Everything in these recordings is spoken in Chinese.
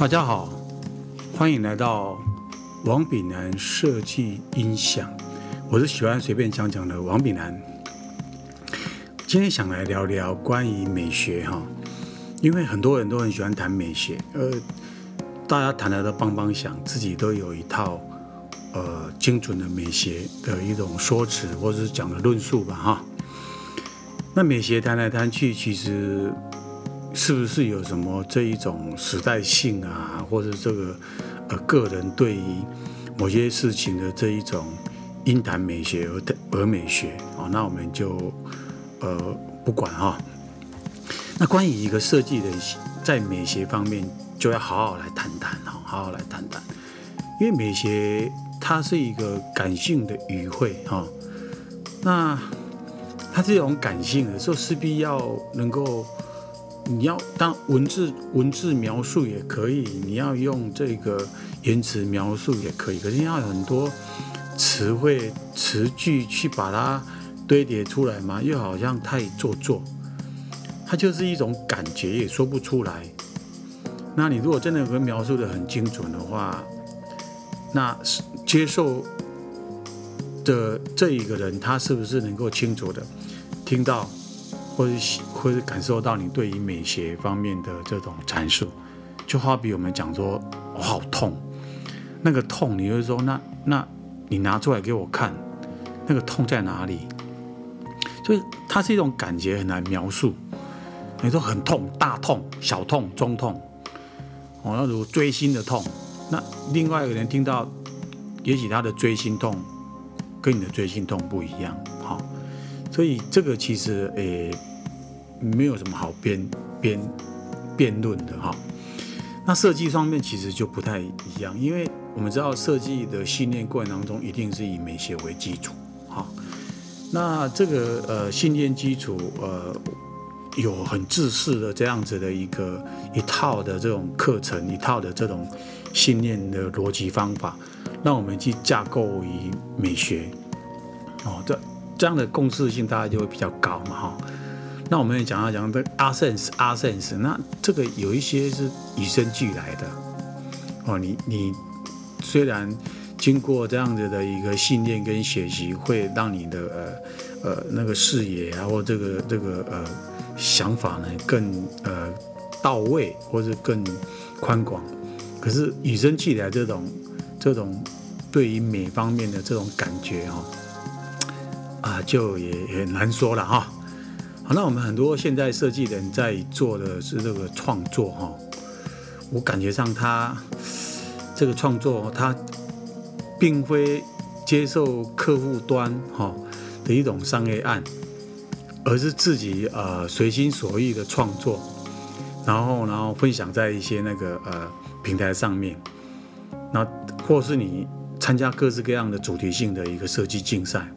大家好，欢迎来到王炳南设计音响。我是喜欢随便讲讲的王炳南。今天想来聊聊关于美学哈，因为很多人都很喜欢谈美学，呃，大家谈的都邦邦响，自己都有一套呃精准的美学的一种说辞或者是讲的论述吧哈。那美学谈来谈去，其实。是不是有什么这一种时代性啊，或者这个呃个人对于某些事情的这一种英谈美学而而美学啊？那我们就呃不管哈。那关于一个设计的在美学方面，就要好好来谈谈哈，好好来谈谈，因为美学它是一个感性的语汇哈。那它这种感性的时候，势必要能够。你要当文字文字描述也可以，你要用这个言辞描述也可以，可是要很多词汇词句去把它堆叠出来嘛，又好像太做作，它就是一种感觉也说不出来。那你如果真的能描述的很精准的话，那接受的这一个人他是不是能够清楚的听到？或者或者感受到你对于美学方面的这种阐述，就好比我们讲说我好痛，那个痛你会说那那你拿出来给我看，那个痛在哪里？所以它是一种感觉很难描述。你说很痛，大痛、小痛、中痛，哦，那如锥心的痛，那另外一个人听到，也许他的锥心痛跟你的锥心痛不一样，好，所以这个其实诶。没有什么好辩辩辩论的哈。那设计方面其实就不太一样，因为我们知道设计的训练过程当中一定是以美学为基础哈。那这个呃训练基础呃有很自私的这样子的一个一套的这种课程，一套的这种训练的逻辑方法，让我们去架构于美学哦，这这样的共识性大家就会比较高嘛哈。那我们也讲到讲的阿 sense 阿 sense，那这个有一些是与生俱来的哦。你你虽然经过这样子的一个训练跟学习，会让你的呃呃那个视野啊，或这个这个呃想法呢更呃到位，或者更宽广。可是与生俱来这种这种对于美方面的这种感觉哦，啊，就也也难说了哈。那我们很多现在设计人在做的是这个创作哈，我感觉上他这个创作他并非接受客户端哈的一种商业案，而是自己呃随心所欲的创作，然后然后分享在一些那个呃平台上面，那或是你参加各式各样的主题性的一个设计竞赛，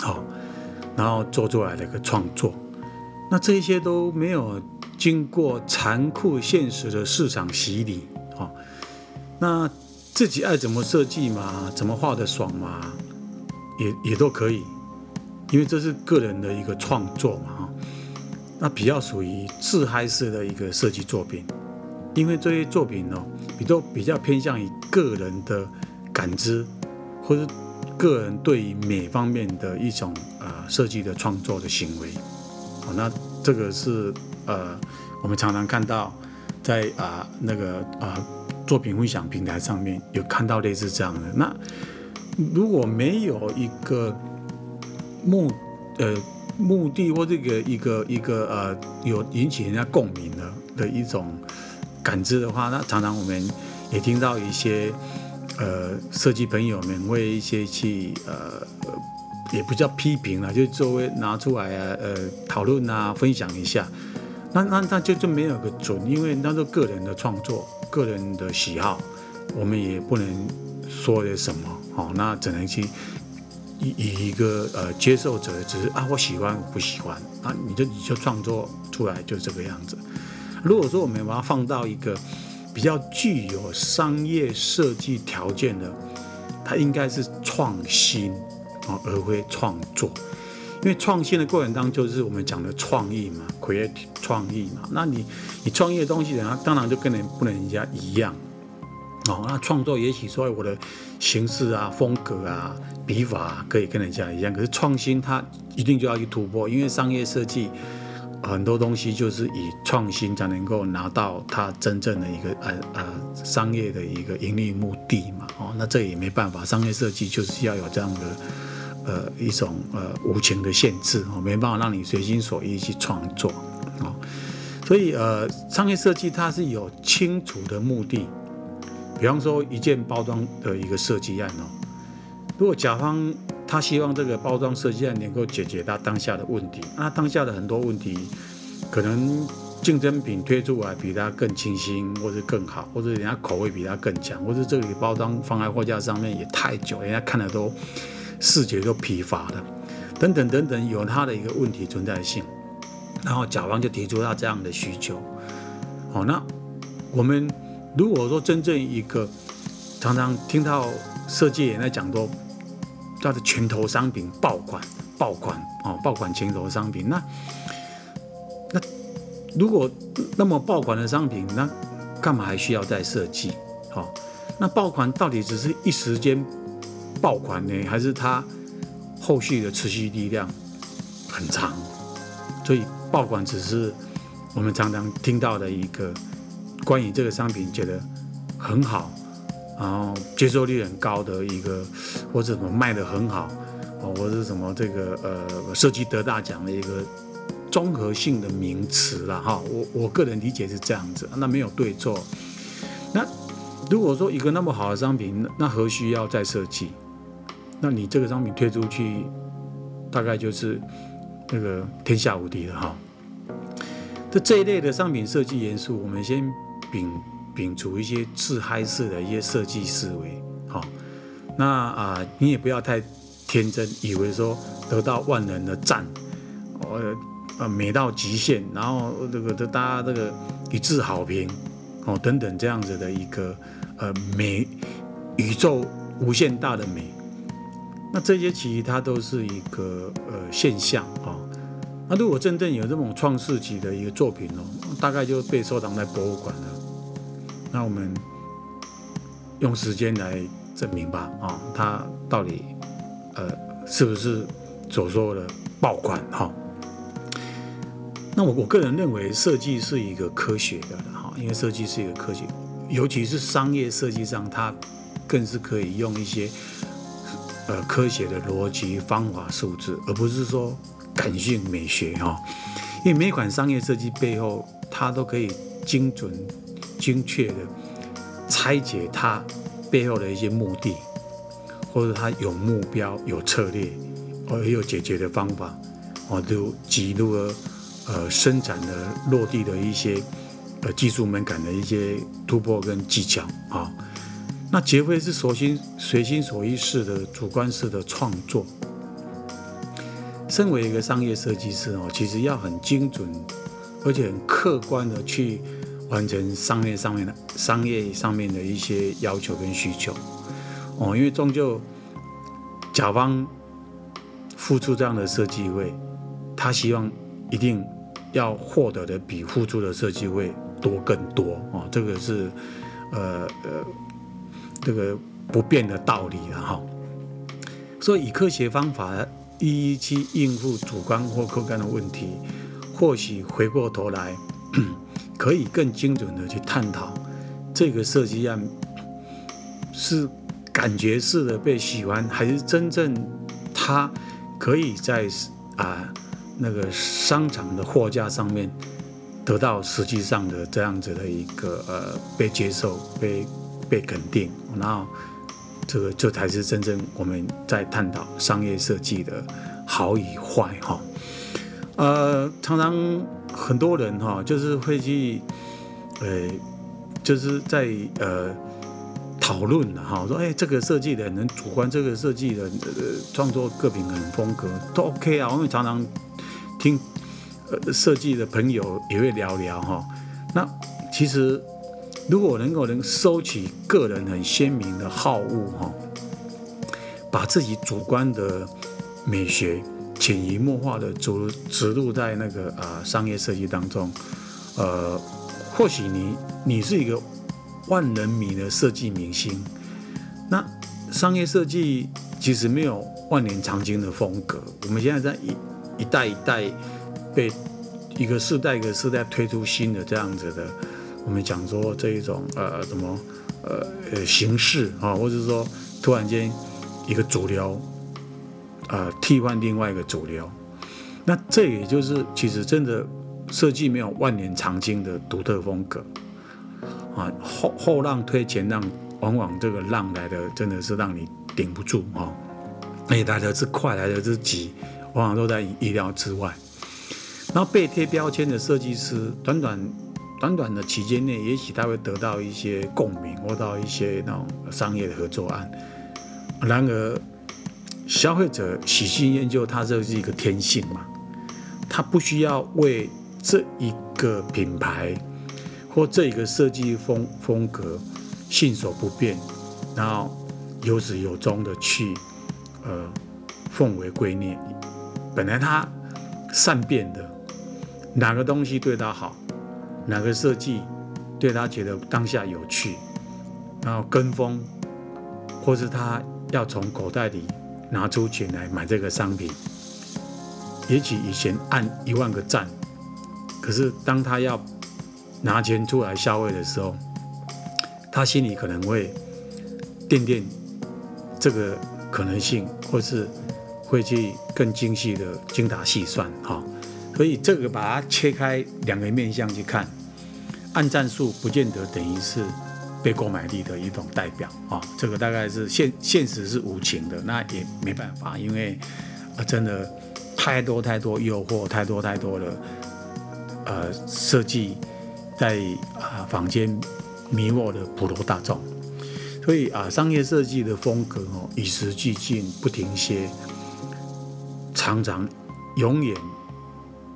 好，然后做出来的一个创作。那这些都没有经过残酷现实的市场洗礼，哈，那自己爱怎么设计嘛，怎么画的爽嘛，也也都可以，因为这是个人的一个创作嘛，哈，那比较属于自嗨式的一个设计作品，因为这些作品呢，比都比较偏向于个人的感知，或者个人对于美方面的一种呃设计的创作的行为。那这个是呃，我们常常看到在啊那个啊作品分享平台上面有看到类似这样的。那如果没有一个目呃目的或这个一个一个呃有引起人家共鸣的的一种感知的话，那常常我们也听到一些呃设计朋友们为一些去呃。也不叫批评了，就作为拿出来啊，呃，讨论啊，分享一下。那那那就就没有个准，因为那是个人的创作，个人的喜好，我们也不能说些什么。好，那只能去以以一个呃接受者，只是啊，我喜欢，我不喜欢啊，你就你就创作出来就这个样子。如果说我们把它放到一个比较具有商业设计条件的，它应该是创新。而会创作，因为创新的过程当中，就是我们讲的创意嘛，create 创意嘛。那你你创意的东西，人家当然就跟人不能人家一样哦。那创作也许说我的形式啊、风格啊、笔法啊、可以跟人家一样，可是创新它一定就要去突破，因为商业设计很多东西就是以创新才能够拿到它真正的一个呃呃商业的一个盈利目的嘛。哦，那这也没办法，商业设计就是要有这样的。呃，一种呃无情的限制哦，没办法让你随心所欲去创作哦，所以呃，商业设计它是有清楚的目的，比方说一件包装的一个设计案哦，如果甲方他希望这个包装设计案能够解决他当下的问题，那当下的很多问题，可能竞争品推出来比他更清新，或者更好，或者人家口味比他更强，或者这个包装放在货架上面也太久，人家看了都。视觉都疲乏了，等等等等，有他的一个问题存在性，然后甲方就提出他这样的需求。好，那我们如果说真正一个常常听到设计也在讲说，叫做拳头商品爆款、爆款哦，爆款拳头商品，那那如果那么爆款的商品，那干嘛还需要再设计？好，那爆款到底只是一时间？爆款呢，还是它后续的持续力量很长，所以爆款只是我们常常听到的一个关于这个商品觉得很好，然后接受率很高的一个，或者什么卖的很好，哦，或者什么这个呃设计得大奖的一个综合性的名词了哈。我我个人理解是这样子，那没有对错。那如果说一个那么好的商品，那何须要再设计？那你这个商品推出去，大概就是那个天下无敌了哈。这这一类的商品设计元素，我们先摒摒除一些自嗨式的一些设计思维，好。那啊，你也不要太天真，以为说得到万人的赞，呃呃美到极限，然后这个这大家这个一致好评，哦等等这样子的一个呃美宇宙无限大的美。那这些其实它都是一个呃现象啊。那如果真正有这种创世级的一个作品哦，大概就被收藏在博物馆了。那我们用时间来证明吧啊，它到底呃是不是所说的爆款哈？那我我个人认为设计是一个科学的哈，因为设计是一个科学，尤其是商业设计上，它更是可以用一些。呃，科学的逻辑、方法、数字，而不是说感性美学哈。因为每款商业设计背后，它都可以精准、精确的拆解它背后的一些目的，或者它有目标、有策略，或也有解决的方法，哦，都记录了呃生产的落地的一些呃技术门槛的一些突破跟技巧啊。那绝非是随心随心所欲式的主观式的创作。身为一个商业设计师哦，其实要很精准，而且很客观的去完成商业上面的商业上面的一些要求跟需求哦，因为终究甲方付出这样的设计费，他希望一定要获得的比付出的设计费多更多哦，这个是呃呃。这个不变的道理了哈，所以以科学方法一一去应付主观或客观的问题，或许回过头来 可以更精准的去探讨这个设计案是感觉式的被喜欢，还是真正它可以在啊那个商场的货架上面得到实际上的这样子的一个呃被接受被。被肯定，然后这个这才是真正我们在探讨商业设计的好与坏哈。呃，常常很多人哈，就是会去呃，就是在呃讨论哈，说哎，这个设计的人主观，这个设计的呃创作各品很风格都 OK 啊。我们常常听呃设计的朋友也会聊聊哈。那其实。如果能够能收起个人很鲜明的好恶哈，把自己主观的美学潜移默化的植植入在那个呃商业设计当中，呃，或许你你是一个万人迷的设计明星，那商业设计其实没有万年长青的风格，我们现在在一一代一代被一个世代一个世代推出新的这样子的，我们讲说这一种呃什么呃呃形式啊，或者是说突然间一个主流。呃，替换另外一个主流，那这也就是其实真的设计没有万年长青的独特风格啊。后后浪推前浪，往往这个浪来的真的是让你顶不住啊。而且来的是快，来的是急，往往都在意料之外。然后被贴标签的设计师，短短短短的期间内，也许他会得到一些共鸣，或到一些那种商业的合作案。然而。消费者喜新厌旧，它这是一个天性嘛？他不需要为这一个品牌或这一个设计风风格信守不变，然后有始有终的去呃奉为圭臬。本来他善变的，哪个东西对他好，哪个设计对他觉得当下有趣，然后跟风，或是他要从口袋里。拿出钱来买这个商品，也许以前按一万个赞，可是当他要拿钱出来消费的时候，他心里可能会掂掂这个可能性，或是会去更精细的精打细算哈。所以这个把它切开两个面向去看，按战数不见得等于是。被购买力的一种代表啊，这个大概是现现实是无情的，那也没办法，因为啊，真的太多太多诱惑，太多太多的呃设计在啊坊间迷惑的普罗大众，所以啊，商业设计的风格哦，与时俱进，不停歇，常常永远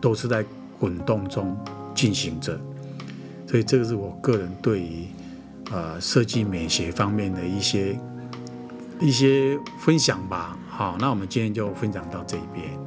都是在滚动中进行着，所以这个是我个人对于。呃，设计美学方面的一些一些分享吧。好，那我们今天就分享到这边。